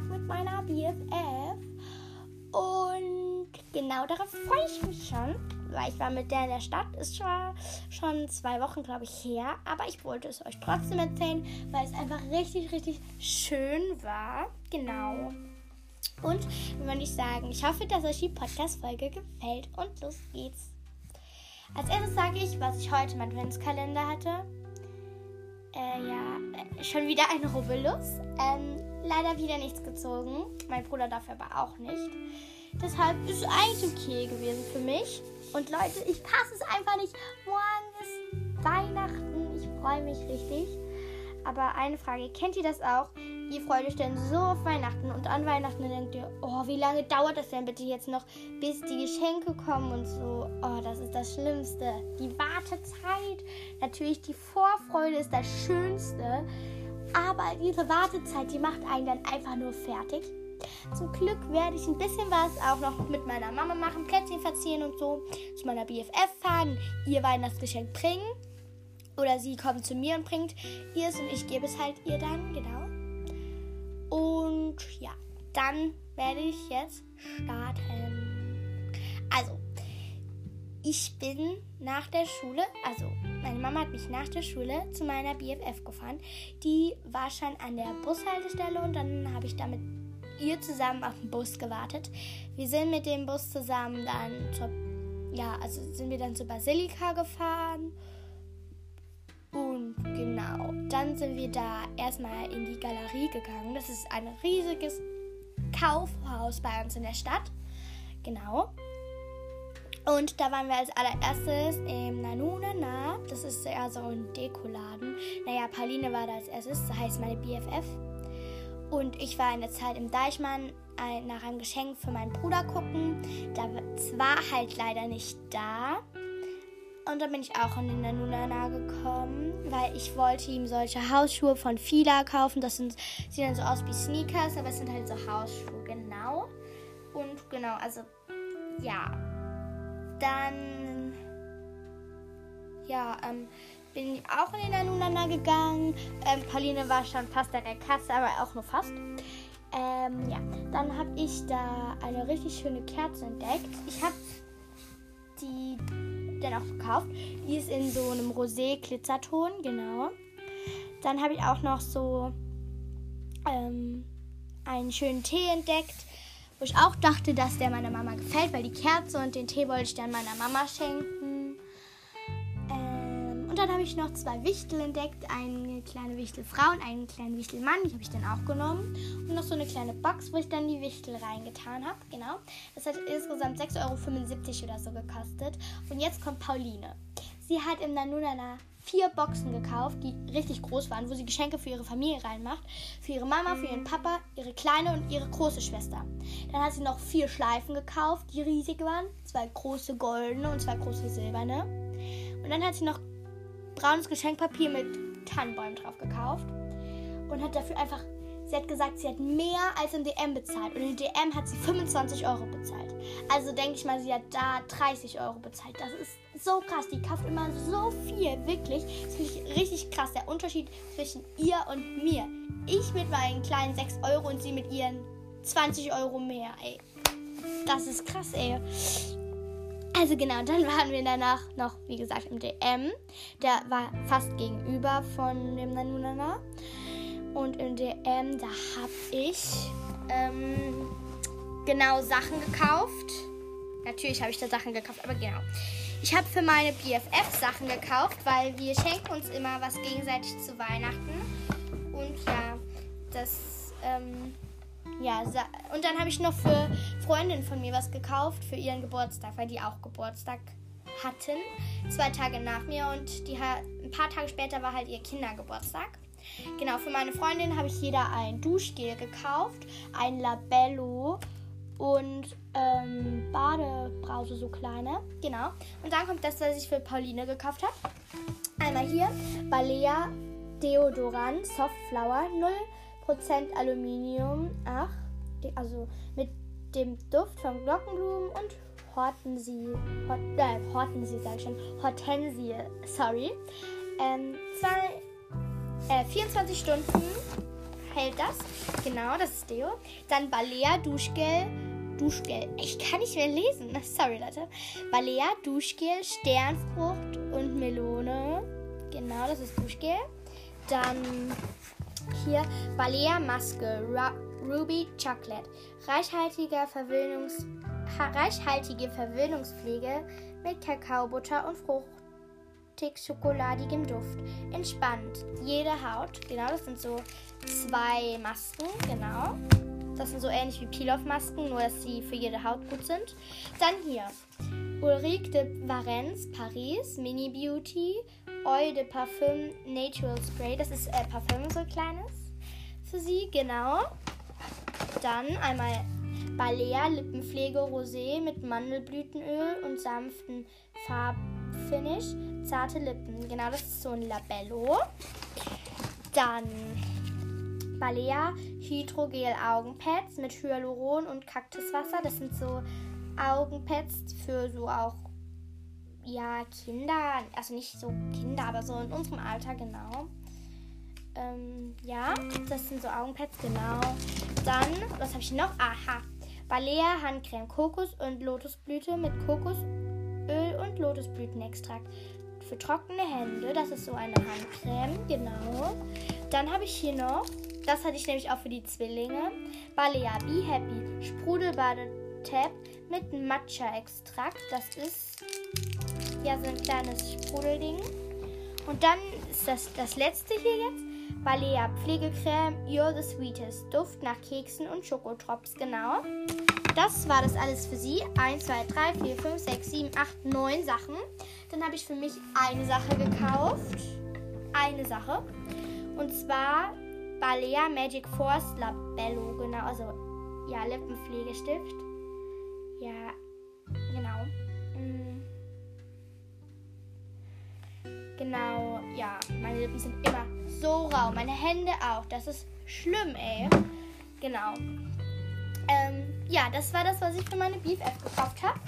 Mini-Shopping-Tag mit meiner BFF. Und genau darauf freue ich mich schon, weil ich war mit der in der Stadt. Ist zwar schon zwei Wochen, glaube ich, her, aber ich wollte es euch trotzdem erzählen, weil es einfach richtig, richtig schön war. Genau. Und wenn ich sagen, ich hoffe, dass euch die Podcast-Folge gefällt und los geht's. Als erstes sage ich, was ich heute im Adventskalender hatte. Äh, ja, äh, schon wieder ein Rubbelus. Ähm, leider wieder nichts gezogen. Mein Bruder dafür aber auch nicht. Deshalb ist es eigentlich okay gewesen für mich. Und Leute, ich passe es einfach nicht. Morgen ist Weihnachten. Ich freue mich richtig. Aber eine Frage, kennt ihr das auch? Ihr freut euch dann so auf Weihnachten und an Weihnachten denkt ihr, oh, wie lange dauert das denn bitte jetzt noch, bis die Geschenke kommen und so. Oh, das ist das Schlimmste. Die Wartezeit. Natürlich, die Vorfreude ist das Schönste. Aber diese Wartezeit, die macht einen dann einfach nur fertig. Zum Glück werde ich ein bisschen was auch noch mit meiner Mama machen, Plätzchen verzieren und so, zu meiner BFF fahren, ihr Weihnachtsgeschenk bringen. Oder sie kommt zu mir und bringt ihr es und ich gebe es halt ihr dann, genau. Und ja, dann werde ich jetzt starten. Also, ich bin nach der Schule, also meine Mama hat mich nach der Schule zu meiner BFF gefahren. Die war schon an der Bushaltestelle und dann habe ich da mit ihr zusammen auf den Bus gewartet. Wir sind mit dem Bus zusammen dann zur, ja, also sind wir dann zur Basilika gefahren genau, dann sind wir da erstmal in die Galerie gegangen. Das ist ein riesiges Kaufhaus bei uns in der Stadt. Genau. Und da waren wir als allererstes im Nanunana. Das ist eher so ein Dekoladen. Naja, Pauline war da als erstes, das heißt meine BFF. Und ich war in der Zeit im Deichmann nach einem Geschenk für meinen Bruder gucken. Da war halt leider nicht da. Und dann bin ich auch in den Nanunana gekommen, weil ich wollte ihm solche Hausschuhe von Fila kaufen. Das sind, sehen dann so aus wie Sneakers, aber es sind halt so Hausschuhe, genau. Und genau, also ja. Dann ja, ähm, bin ich auch in den Nanunana gegangen. Ähm, Pauline war schon fast an der Kasse, aber auch nur fast. Ähm, ja, dann habe ich da eine richtig schöne Kerze entdeckt. Ich habe die dann auch gekauft. Die ist in so einem Rosé-Glitzerton, genau. Dann habe ich auch noch so ähm, einen schönen Tee entdeckt, wo ich auch dachte, dass der meiner Mama gefällt, weil die Kerze und den Tee wollte ich dann meiner Mama schenken. Dann habe ich noch zwei Wichtel entdeckt, eine kleine Wichtelfrau und einen kleinen Wichtelmann, die habe ich dann auch genommen. Und noch so eine kleine Box, wo ich dann die Wichtel reingetan habe, genau. Das hat insgesamt 6,75 Euro oder so gekostet. Und jetzt kommt Pauline. Sie hat im Nanunana vier Boxen gekauft, die richtig groß waren, wo sie Geschenke für ihre Familie reinmacht. Für ihre Mama, für ihren Papa, ihre kleine und ihre große Schwester. Dann hat sie noch vier Schleifen gekauft, die riesig waren. Zwei große goldene und zwei große silberne. Und dann hat sie noch braunes Geschenkpapier mit Tannenbäumen drauf gekauft. Und hat dafür einfach Sie hat gesagt, sie hat mehr als im DM bezahlt. Und im DM hat sie 25 Euro bezahlt. Also denke ich mal, sie hat da 30 Euro bezahlt. Das ist so krass. Die kauft immer so viel. Wirklich. Das finde ich richtig krass. Der Unterschied zwischen ihr und mir. Ich mit meinen kleinen 6 Euro und sie mit ihren 20 Euro mehr. Ey. Das ist krass, ey. Also genau, dann waren wir danach noch, wie gesagt, im DM. Der war fast gegenüber von dem Nanunana. Und im DM, da habe ich ähm, genau Sachen gekauft. Natürlich habe ich da Sachen gekauft, aber genau. Ich habe für meine BFF Sachen gekauft, weil wir schenken uns immer was gegenseitig zu Weihnachten. Und ja, das, ähm, ja, und dann habe ich noch für Freundinnen von mir was gekauft für ihren Geburtstag, weil die auch Geburtstag hatten. Zwei Tage nach mir und die, ein paar Tage später war halt ihr Kindergeburtstag. Genau, für meine Freundin habe ich jeder ein Duschgel gekauft, ein Labello und ähm, Badebrause, so kleine. Genau. Und dann kommt das, was ich für Pauline gekauft habe. Einmal hier Balea Deodorant Soft Flower 0% Aluminium. Ach, also mit dem Duft von Glockenblumen und Hortensie, Hort, äh, Hortensie sag ich schon, Hortensie, sorry. Ähm, zwei, äh, 24 Stunden hält das. Genau, das ist Deo. Dann Balea Duschgel. Duschgel. Ich kann nicht mehr lesen. Sorry, Leute. Balea Duschgel, Sternfrucht und Melone. Genau, das ist Duschgel. Dann hier Balea Maske. Ra Ruby Chocolate. Reichhaltiger Verwöhnungs reichhaltige Verwöhnungspflege mit Kakaobutter und fruchtig schokoladigem Duft. Entspannt. Jede Haut. Genau, das sind so zwei Masken. Genau. Das sind so ähnlich wie Peel-Off-Masken, nur dass sie für jede Haut gut sind. Dann hier. Ulrike de Varens, Paris, Mini Beauty, Eau de Parfum Natural Spray. Das ist äh, Parfüm, so kleines. Für sie, genau. Dann einmal Balea Lippenpflege Rosé mit Mandelblütenöl und sanften Farbfinish. Zarte Lippen. Genau, das ist so ein Labello. Dann Balea Hydrogel Augenpads mit Hyaluron und Kaktuswasser. Das sind so Augenpads für so auch ja Kinder, also nicht so Kinder, aber so in unserem Alter genau. Ähm, ja, das sind so Augenpads, genau. Dann, was habe ich noch? Aha. Balea Handcreme Kokos und Lotusblüte mit Kokosöl und Lotusblütenextrakt. Für trockene Hände, das ist so eine Handcreme, genau. Dann habe ich hier noch, das hatte ich nämlich auch für die Zwillinge, Balea Be Happy Sprudelbadetab mit Matcha-Extrakt. Das ist ja so ein kleines Sprudelding. Und dann ist das das letzte hier jetzt. Balea Pflegecreme You're the Sweetest. Duft nach Keksen und Schokotrops, genau. Das war das alles für Sie. 1, 2, 3, 4, 5, 6, 7, 8, 9 Sachen. Dann habe ich für mich eine Sache gekauft. Eine Sache. Und zwar Balea Magic Force Labello. Genau, also ja, Lippenpflegestift. Genau, ja, meine Lippen sind immer so rau. Meine Hände auch. Das ist schlimm, ey. Genau. Ähm, ja, das war das, was ich für meine BFF gekauft habe.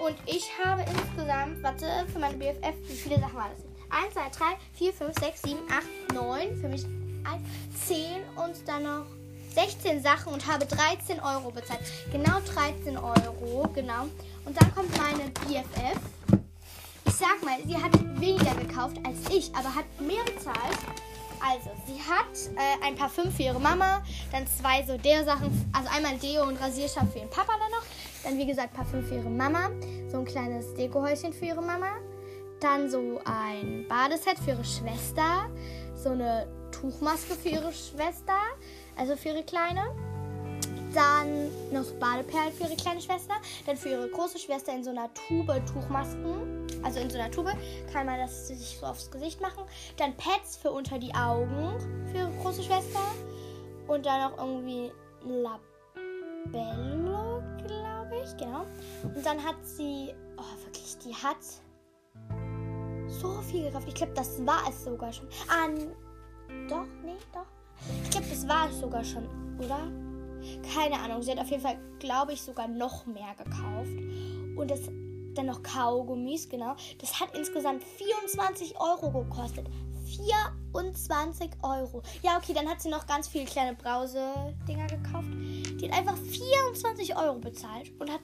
Und ich habe insgesamt, warte, für meine BFF, wie viele Sachen war das? 1, 2, 3, 4, 5, 6, 7, 8, 9. Für mich 1, 10 und dann noch 16 Sachen und habe 13 Euro bezahlt. Genau 13 Euro, genau. Und dann kommt meine BFF. Ich sag mal, sie hat weniger gekauft als ich, aber hat mehr bezahlt. Also, sie hat äh, ein Parfüm für ihre Mama, dann zwei so Deo-Sachen, also einmal Deo und Rasierstab für ihren Papa dann noch. Dann, wie gesagt, Parfüm für ihre Mama, so ein kleines Dekohäuschen für ihre Mama. Dann so ein Badeset für ihre Schwester, so eine Tuchmaske für ihre Schwester, also für ihre Kleine. Dann noch Badeperlen für ihre kleine Schwester. Dann für ihre große Schwester in so einer Tube Tuchmasken. Also in so einer Tube kann man das sich so aufs Gesicht machen. Dann Pads für unter die Augen für ihre große Schwester. Und dann noch irgendwie Labello, glaube ich. Genau. Und dann hat sie. Oh, wirklich, die hat so viel gekauft. Ich glaube, das war es sogar schon. Ah, doch, nee, doch. Ich glaube, das war es sogar schon, oder? Keine Ahnung. Sie hat auf jeden Fall, glaube ich, sogar noch mehr gekauft. Und das dann noch Kaugummis, genau. Das hat insgesamt 24 Euro gekostet. 24 Euro. Ja, okay, dann hat sie noch ganz viele kleine Brause-Dinger gekauft. Die hat einfach 24 Euro bezahlt und hat.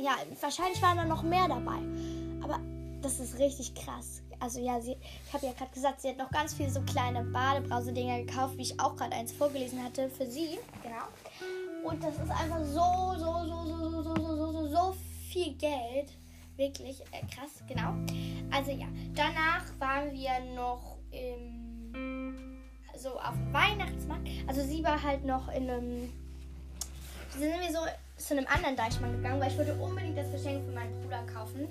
Ja, wahrscheinlich waren da noch mehr dabei. Aber das ist richtig krass. Also ja, sie, ich habe ja gerade gesagt, sie hat noch ganz viele so kleine Badebrause-Dinger gekauft, wie ich auch gerade eins vorgelesen hatte für sie. Genau. Und das ist einfach so, so, so, so, so, so, so, so, so, viel Geld. Wirklich äh, krass, genau. Also ja, danach waren wir noch im, so auf dem Weihnachtsmarkt. Also sie war halt noch in einem, sind wir so zu einem anderen Deichmann gegangen, weil ich wollte unbedingt das Geschenk für meinen Bruder kaufen.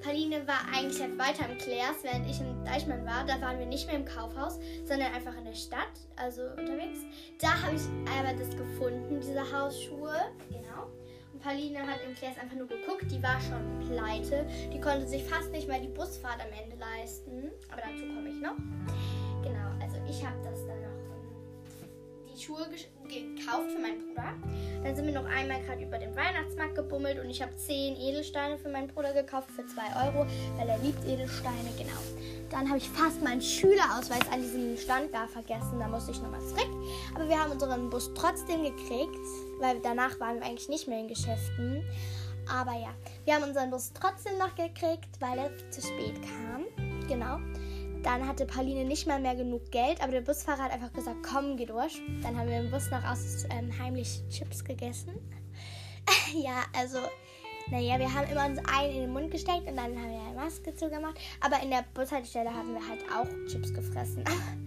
Pauline war eigentlich halt weiter im Clairs, während ich im Deichmann war. Da waren wir nicht mehr im Kaufhaus, sondern einfach in der Stadt, also unterwegs. Da habe ich aber das gefunden, diese Hausschuhe. Genau. Und Pauline hat im Clairs einfach nur geguckt, die war schon pleite. Die konnte sich fast nicht mal die Busfahrt am Ende leisten. Aber dazu komme ich noch. Genau, also ich habe das dann die Schuhe gekauft für meinen Bruder. Dann sind wir noch einmal gerade über den Weihnachtsmarkt gebummelt und ich habe 10 Edelsteine für meinen Bruder gekauft für 2 Euro, weil er liebt Edelsteine, genau. Dann habe ich fast meinen Schülerausweis an diesem Stand da vergessen, da musste ich nochmal zurück. Aber wir haben unseren Bus trotzdem gekriegt, weil danach waren wir eigentlich nicht mehr in Geschäften. Aber ja, wir haben unseren Bus trotzdem noch gekriegt, weil er zu spät kam. Genau. Dann hatte Pauline nicht mal mehr genug Geld, aber der Busfahrer hat einfach gesagt, komm, geh durch. Dann haben wir im Bus noch aus ähm, heimlich Chips gegessen. ja, also, naja, wir haben immer uns einen in den Mund gesteckt und dann haben wir eine Maske zugemacht. Aber in der Bushaltestelle haben wir halt auch Chips gefressen.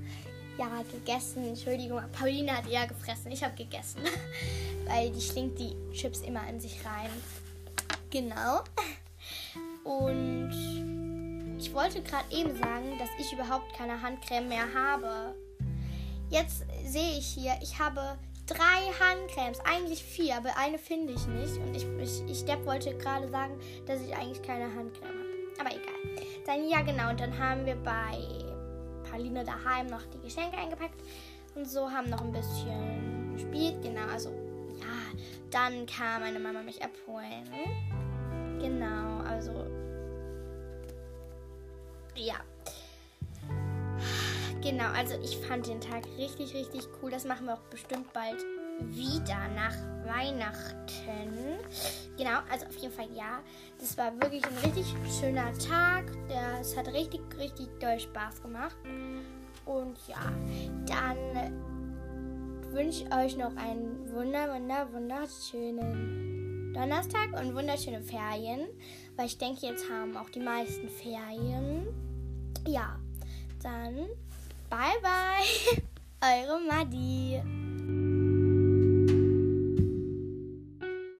ja, gegessen, Entschuldigung. Pauline hat eher gefressen, ich habe gegessen. Weil die schlingt die Chips immer in sich rein. Genau. Und ich wollte gerade eben sagen, dass ich überhaupt keine Handcreme mehr habe. Jetzt sehe ich hier, ich habe drei Handcremes, eigentlich vier, aber eine finde ich nicht. Und ich, ich, ich Depp wollte gerade sagen, dass ich eigentlich keine Handcreme habe. Aber egal. Dann ja genau, und dann haben wir bei Pauline daheim noch die Geschenke eingepackt und so haben noch ein bisschen gespielt. Genau, also ja, dann kam meine Mama mich abholen. Genau, also ja. Genau, also ich fand den Tag richtig, richtig cool. Das machen wir auch bestimmt bald wieder nach Weihnachten. Genau, also auf jeden Fall ja. Das war wirklich ein richtig schöner Tag. Es hat richtig, richtig doll Spaß gemacht. Und ja, dann wünsche ich euch noch einen wunder, wunder, wunderschönen Donnerstag und wunderschöne Ferien. Weil ich denke, jetzt haben auch die meisten Ferien. Ja, dann bye bye, eure Madi.